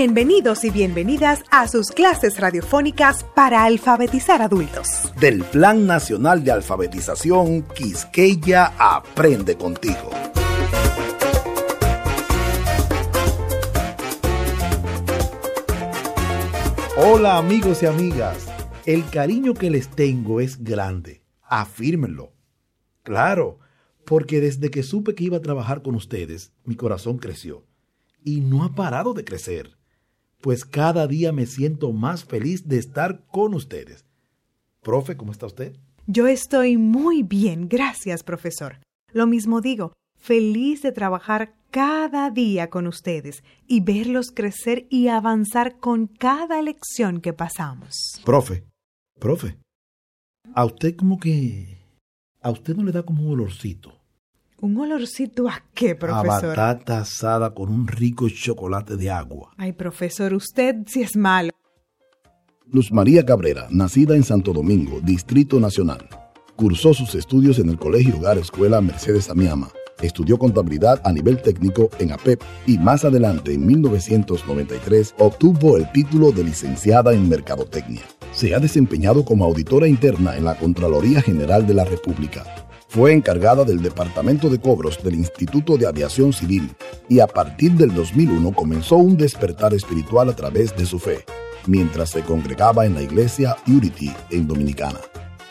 Bienvenidos y bienvenidas a sus clases radiofónicas para alfabetizar adultos. Del Plan Nacional de Alfabetización Quisqueya Aprende contigo. Hola amigos y amigas, el cariño que les tengo es grande, afírmenlo. Claro, porque desde que supe que iba a trabajar con ustedes, mi corazón creció y no ha parado de crecer pues cada día me siento más feliz de estar con ustedes. Profe, ¿cómo está usted? Yo estoy muy bien, gracias, profesor. Lo mismo digo, feliz de trabajar cada día con ustedes y verlos crecer y avanzar con cada lección que pasamos. Profe, profe, a usted como que... A usted no le da como un olorcito. ¿Un olorcito a qué, profesor? A batata asada con un rico chocolate de agua. Ay, profesor, usted sí es malo. Luz María Cabrera, nacida en Santo Domingo, Distrito Nacional. Cursó sus estudios en el Colegio Hogar Escuela Mercedes Amiama. Estudió contabilidad a nivel técnico en APEP y más adelante, en 1993, obtuvo el título de licenciada en Mercadotecnia. Se ha desempeñado como auditora interna en la Contraloría General de la República fue encargada del Departamento de Cobros del Instituto de Aviación Civil y a partir del 2001 comenzó un despertar espiritual a través de su fe, mientras se congregaba en la iglesia Unity en Dominicana.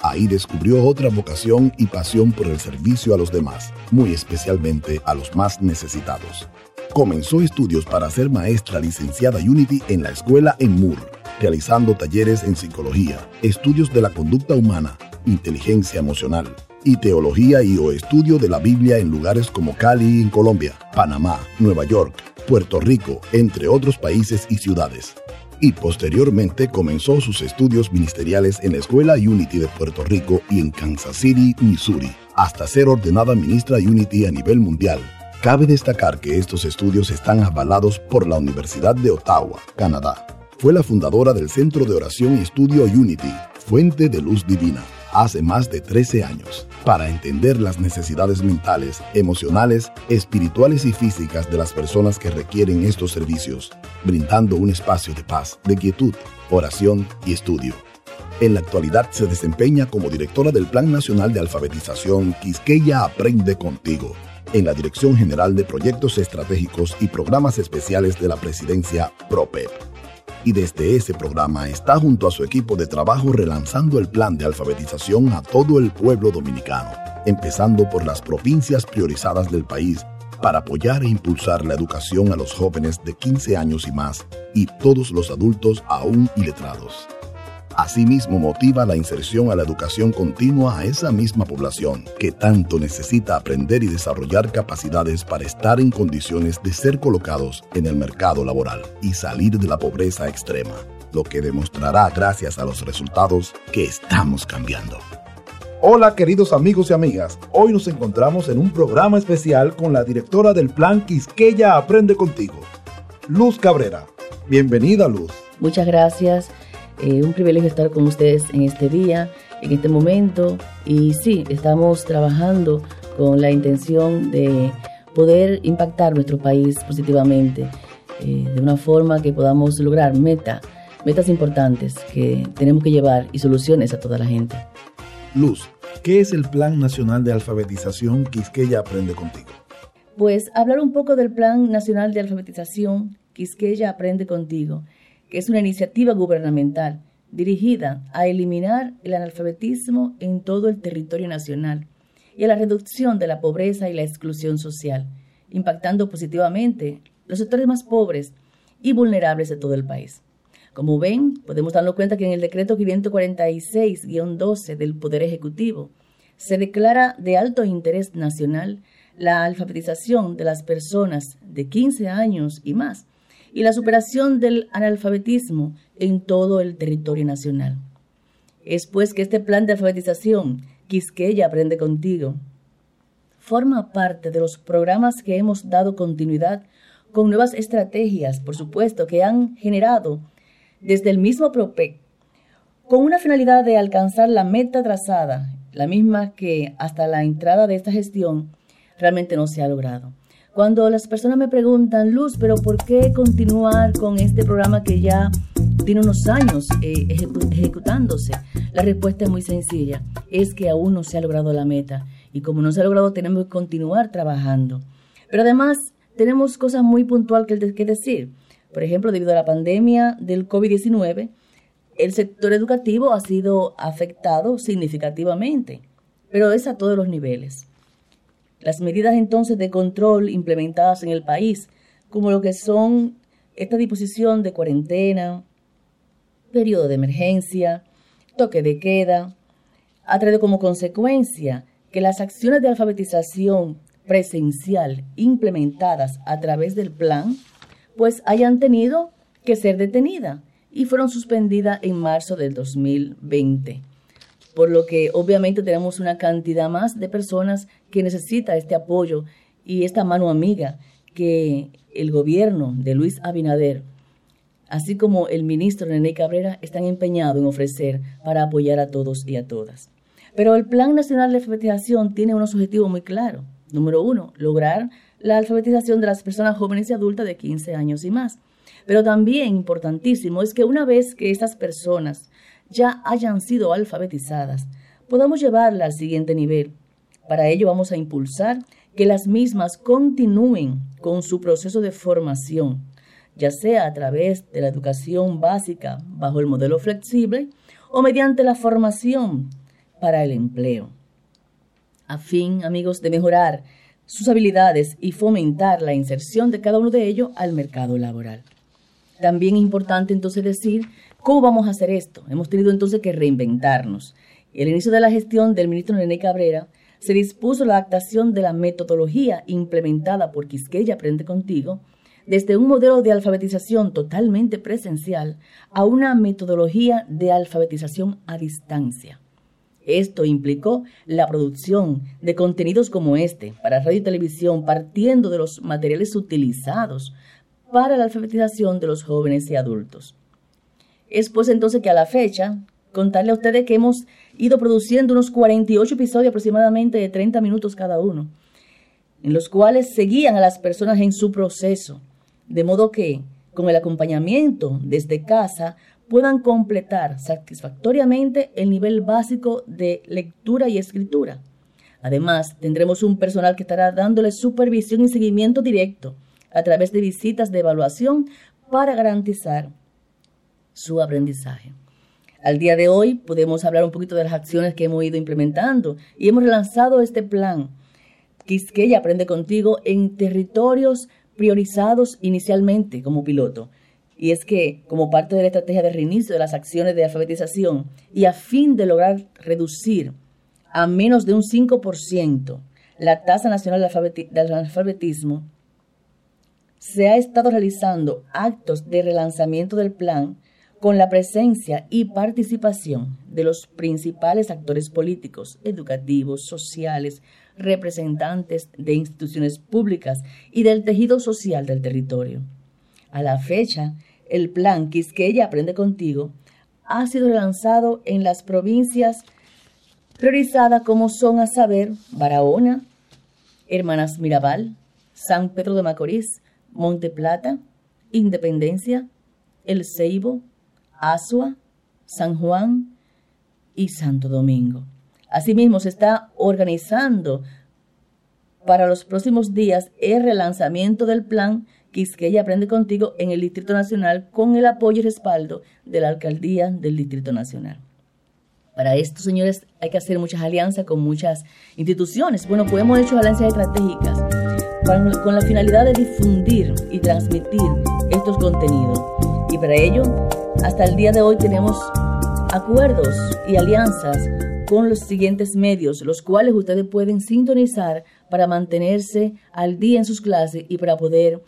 Ahí descubrió otra vocación y pasión por el servicio a los demás, muy especialmente a los más necesitados. Comenzó estudios para ser maestra licenciada Unity en la escuela en Moore, realizando talleres en psicología, estudios de la conducta humana, inteligencia emocional, y teología y o estudio de la Biblia en lugares como Cali en Colombia, Panamá, Nueva York, Puerto Rico, entre otros países y ciudades. Y posteriormente comenzó sus estudios ministeriales en la Escuela Unity de Puerto Rico y en Kansas City, Missouri, hasta ser ordenada ministra Unity a nivel mundial. Cabe destacar que estos estudios están avalados por la Universidad de Ottawa, Canadá. Fue la fundadora del Centro de Oración y Estudio Unity, Fuente de Luz Divina hace más de 13 años para entender las necesidades mentales, emocionales, espirituales y físicas de las personas que requieren estos servicios, brindando un espacio de paz, de quietud, oración y estudio. En la actualidad se desempeña como directora del Plan Nacional de Alfabetización Quisqueya Aprende Contigo, en la Dirección General de Proyectos Estratégicos y Programas Especiales de la Presidencia PROPEP y desde ese programa está junto a su equipo de trabajo relanzando el plan de alfabetización a todo el pueblo dominicano, empezando por las provincias priorizadas del país para apoyar e impulsar la educación a los jóvenes de 15 años y más y todos los adultos aún iletrados. Asimismo, motiva la inserción a la educación continua a esa misma población que tanto necesita aprender y desarrollar capacidades para estar en condiciones de ser colocados en el mercado laboral y salir de la pobreza extrema, lo que demostrará gracias a los resultados que estamos cambiando. Hola queridos amigos y amigas, hoy nos encontramos en un programa especial con la directora del plan Quisqueya Aprende Contigo, Luz Cabrera. Bienvenida Luz. Muchas gracias. Eh, un privilegio estar con ustedes en este día, en este momento. Y sí, estamos trabajando con la intención de poder impactar nuestro país positivamente, eh, de una forma que podamos lograr metas, metas importantes que tenemos que llevar y soluciones a toda la gente. Luz, ¿qué es el Plan Nacional de Alfabetización Quisqueya Aprende Contigo? Pues hablar un poco del Plan Nacional de Alfabetización Quisqueya Aprende Contigo que es una iniciativa gubernamental dirigida a eliminar el analfabetismo en todo el territorio nacional y a la reducción de la pobreza y la exclusión social, impactando positivamente los sectores más pobres y vulnerables de todo el país. Como ven, podemos darnos cuenta que en el decreto 546-12 del Poder Ejecutivo se declara de alto interés nacional la alfabetización de las personas de 15 años y más y la superación del analfabetismo en todo el territorio nacional. Es pues que este plan de alfabetización, Quisqueya Aprende Contigo, forma parte de los programas que hemos dado continuidad con nuevas estrategias, por supuesto, que han generado desde el mismo PROPEC, con una finalidad de alcanzar la meta trazada, la misma que hasta la entrada de esta gestión realmente no se ha logrado Cuando las personas me preguntan, Luz, pero ¿por qué continuar con este programa que ya tiene unos años eh, ejecutándose? La respuesta es muy sencilla, es que aún no se ha logrado la meta y como no se ha logrado tenemos que continuar trabajando. Pero además tenemos cosas muy puntuales que decir. Por ejemplo, debido a la pandemia del COVID-19, el sector educativo ha sido afectado significativamente, pero es a todos los niveles. Las medidas entonces de control implementadas en el país, como lo que son esta disposición de cuarentena, periodo de emergencia, toque de queda, ha traído como consecuencia que las acciones de alfabetización presencial implementadas a través del plan, pues hayan tenido que ser detenidas y fueron suspendidas en marzo del 2020. Por lo que obviamente tenemos una cantidad más de personas que necesita este apoyo y esta mano amiga que el gobierno de Luis Abinader, así como el ministro René Cabrera, están empeñados en ofrecer para apoyar a todos y a todas. Pero el Plan Nacional de Alfabetización tiene unos objetivos muy claros. Número uno, lograr la alfabetización de las personas jóvenes y adultas de 15 años y más. Pero también importantísimo es que una vez que estas personas ya hayan sido alfabetizadas, podamos llevarla al siguiente nivel. Para ello vamos a impulsar que las mismas continúen con su proceso de formación, ya sea a través de la educación básica bajo el modelo flexible o mediante la formación para el empleo. A fin, amigos, de mejorar sus habilidades y fomentar la inserción de cada uno de ellos al mercado laboral. También es importante entonces decir cómo vamos a hacer esto. Hemos tenido entonces que reinventarnos. El inicio de la gestión del ministro René Cabrera se dispuso la adaptación de la metodología implementada por Quisqueya Aprende Contigo desde un modelo de alfabetización totalmente presencial a una metodología de alfabetización a distancia. Esto implicó la producción de contenidos como este para radio y televisión partiendo de los materiales utilizados para la alfabetización de los jóvenes y adultos. Es pues entonces que a la fecha, contarle a ustedes que hemos ido produciendo unos 48 episodios aproximadamente de 30 minutos cada uno, en los cuales seguían a las personas en su proceso, de modo que, con el acompañamiento desde casa, puedan completar satisfactoriamente el nivel básico de lectura y escritura. Además, tendremos un personal que estará dándole supervisión y seguimiento directo a través de visitas de evaluación para garantizar su aprendizaje. Al día de hoy podemos hablar un poquito de las acciones que hemos ido implementando y hemos relanzado este plan Quisqueya Aprende Contigo en territorios priorizados inicialmente como piloto y es que, como parte de la estrategia de reinicio de las acciones de alfabetización y a fin de lograr reducir a menos de un 5% la tasa nacional del alfabetismo, se ha estado realizando actos de relanzamiento del plan con la presencia y participación de los principales actores políticos, educativos, sociales, representantes de instituciones públicas y del tejido social del territorio. A la fecha, el plan Quisqueya Aprende Contigo ha sido lanzado en las provincias priorizadas como son a saber Barahona, Hermanas Mirabal, San Pedro de Macorís, Monte Plata, Independencia, El Ceibo, Asua, San Juan y Santo Domingo. Asimismo, se está organizando para los próximos días el relanzamiento del plan Quisqueya Aprende Contigo en el Distrito Nacional con el apoyo y respaldo de la Alcaldía del Distrito Nacional. Para esto, señores, hay que hacer muchas alianzas con muchas instituciones. Bueno, pues hemos hecho alianzas estratégicas con la finalidad de difundir y transmitir estos contenidos. Y para ello, hasta el día de hoy tenemos acuerdos y alianzas con los siguientes medios, los cuales ustedes pueden sintonizar para mantenerse al día en sus clases y para poder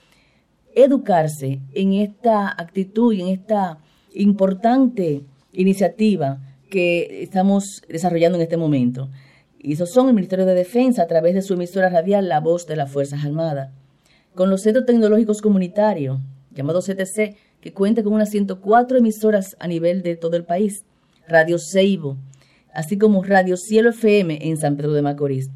educarse en esta actitud y en esta importante iniciativa que estamos desarrollando en este momento. Y esos son el Ministerio de Defensa a través de su emisora radial La Voz de las Fuerzas Armadas, con los Centros Tecnológicos Comunitarios, llamados CTC, que cuenta con unas 104 emisoras a nivel de todo el país, Radio Seibo, así como Radio Cielo FM en San Pedro de Macorís.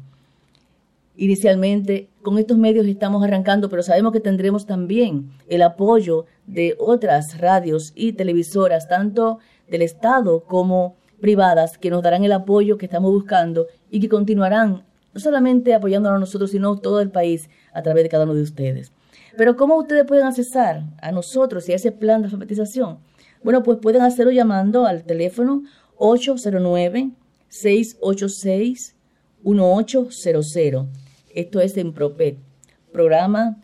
Inicialmente, con estos medios estamos arrancando, pero sabemos que tendremos también el apoyo de otras radios y televisoras, tanto del Estado como privadas, que nos darán el apoyo que estamos buscando y que continuarán no solamente apoyándonos a nosotros, sino todo el país a través de cada uno de ustedes. Pero ¿cómo ustedes pueden accesar a nosotros y a ese plan de alfabetización? Bueno, pues pueden hacerlo llamando al teléfono 809-686-1800. Esto es en PROPET, Programa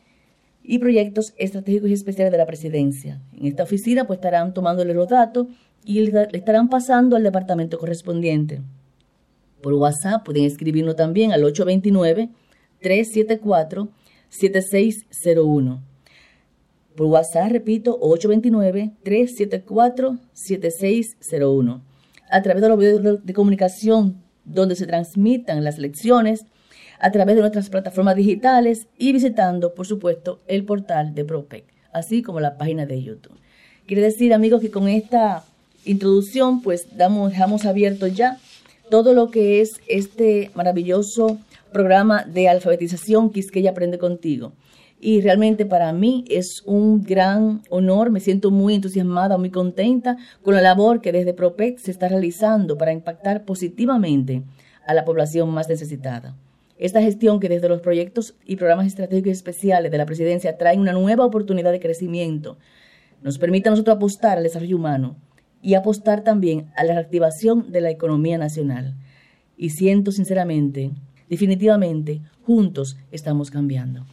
y Proyectos Estratégicos y Especiales de la Presidencia. En esta oficina pues estarán tomándole los datos y le estarán pasando al departamento correspondiente. Por WhatsApp pueden escribirnos también al 829-374-7601. Por WhatsApp, repito, 829-374-7601. A través de los medios de comunicación donde se transmitan las lecciones, a través de nuestras plataformas digitales y visitando, por supuesto, el portal de ProPEC, así como la página de YouTube. Quiere decir, amigos, que con esta introducción, pues damos, dejamos abierto ya todo lo que es este maravilloso programa de alfabetización Quisqueya Aprende Contigo. Y realmente para mí es un gran honor, me siento muy entusiasmada, muy contenta con la labor que desde PROPEC se está realizando para impactar positivamente a la población más necesitada. Esta gestión que desde los proyectos y programas estratégicos especiales de la presidencia trae una nueva oportunidad de crecimiento, nos permite a nosotros apostar al desarrollo humano, y apostar también a la reactivación de la economía nacional. Y siento sinceramente, definitivamente, juntos estamos cambiando.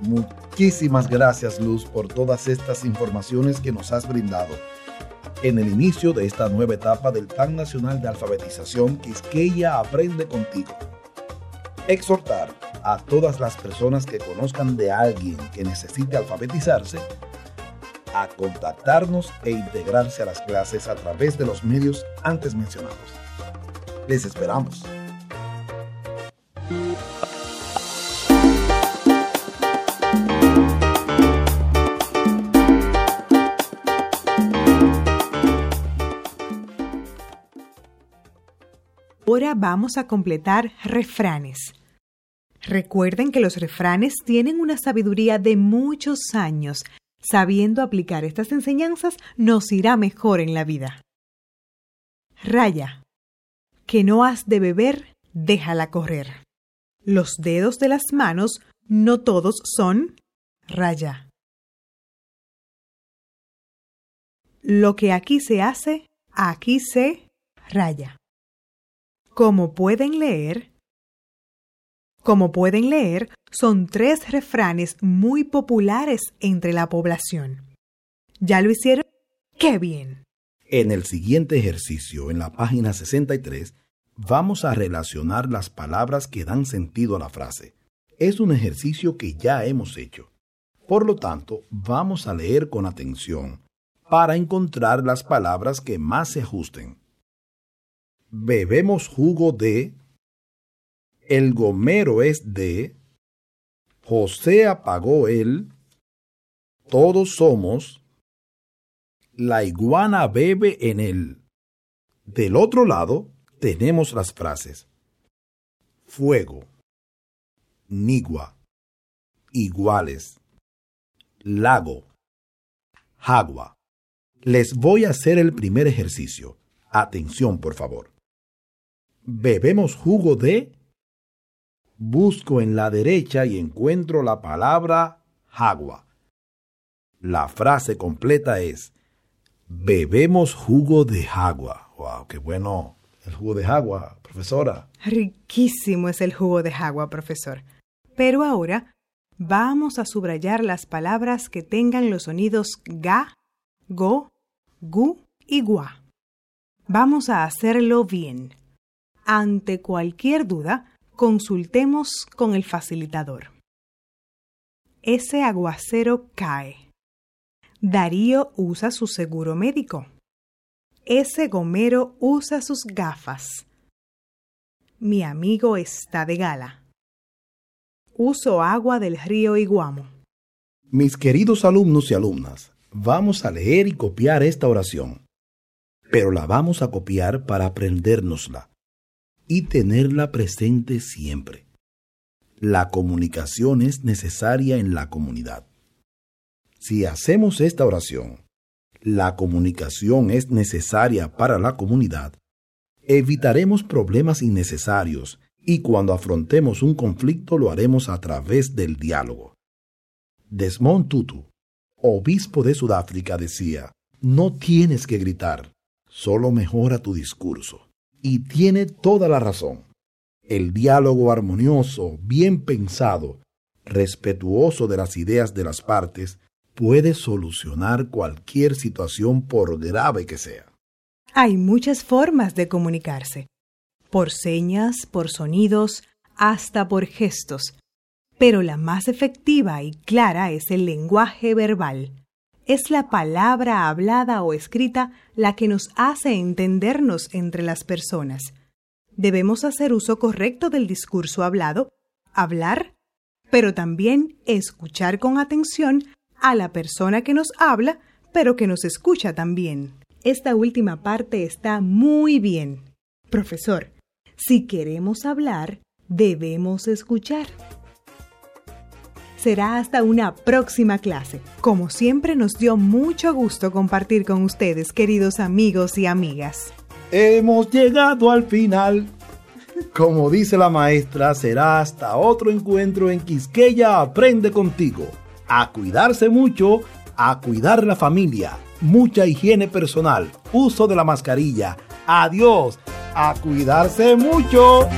Muchísimas gracias Luz por todas estas informaciones que nos has brindado. En el inicio de esta nueva etapa del Plan Nacional de Alfabetización Quisqueya Aprende Contigo. Exhortar a todas las personas que conozcan de alguien que necesite alfabetizarse a contactarnos e integrarse a las clases a través de los medios antes mencionados. Les esperamos. Vamos a completar refranes. Recuerden que los refranes tienen una sabiduría de muchos años Sabiendo aplicar estas enseñanzas, nos irá mejor en la vida. Raya. Que no has de beber, déjala correr. Los dedos de las manos no todos son raya. Lo que aquí se hace, aquí se raya. Como pueden leer, como pueden leer, son tres refranes muy populares entre la población. ¿Ya lo hicieron? ¡Qué bien! En el siguiente ejercicio, en la página 63, vamos a relacionar las palabras que dan sentido a la frase. Es un ejercicio que ya hemos hecho. Por lo tanto, vamos a leer con atención para encontrar las palabras que más se ajusten. Bebemos jugo de el gomero es de, José apagó él, todos somos, la iguana bebe en él. Del otro lado tenemos las frases fuego, nigua, iguales, lago, agua. Les voy a hacer el primer ejercicio. Atención, por favor. Bebemos jugo de busco en la derecha y encuentro la palabra agua. La frase completa es, bebemos jugo de agua. ¡Wow! ¡Qué bueno! El jugo de agua, profesora. Riquísimo es el jugo de agua, profesor. Pero ahora vamos a subrayar las palabras que tengan los sonidos ga, go, gu y gua. Vamos a hacerlo bien. Ante cualquier duda, Consultemos con el facilitador. Ese aguacero cae. Darío usa su seguro médico. Ese gomero usa sus gafas. Mi amigo está de gala. Uso agua del río Iguamo. Mis queridos alumnos y alumnas, vamos a leer y copiar esta oración, pero la vamos a copiar para aprendérnosla y tenerla presente siempre. La comunicación es necesaria en la comunidad. Si hacemos esta oración, la comunicación es necesaria para la comunidad, evitaremos problemas innecesarios y cuando afrontemos un conflicto lo haremos a través del diálogo. Desmond Tutu, obispo de Sudáfrica, decía, no tienes que gritar, solo mejora tu discurso. Y tiene toda la razón. El diálogo armonioso, bien pensado, respetuoso de las ideas de las partes, puede solucionar cualquier situación por grave que sea. Hay muchas formas de comunicarse por señas, por sonidos, hasta por gestos. Pero la más efectiva y clara es el lenguaje verbal. Es la palabra hablada o escrita la que nos hace entendernos entre las personas. Debemos hacer uso correcto del discurso hablado, hablar, pero también escuchar con atención a la persona que nos habla, pero que nos escucha también. Esta última parte está muy bien. Profesor, si queremos hablar, debemos escuchar. Será hasta una próxima clase. Como siempre nos dio mucho gusto compartir con ustedes, queridos amigos y amigas. Hemos llegado al final. Como dice la maestra, será hasta otro encuentro en Quisqueya Aprende contigo. A cuidarse mucho, a cuidar la familia, mucha higiene personal, uso de la mascarilla. Adiós a cuidarse mucho.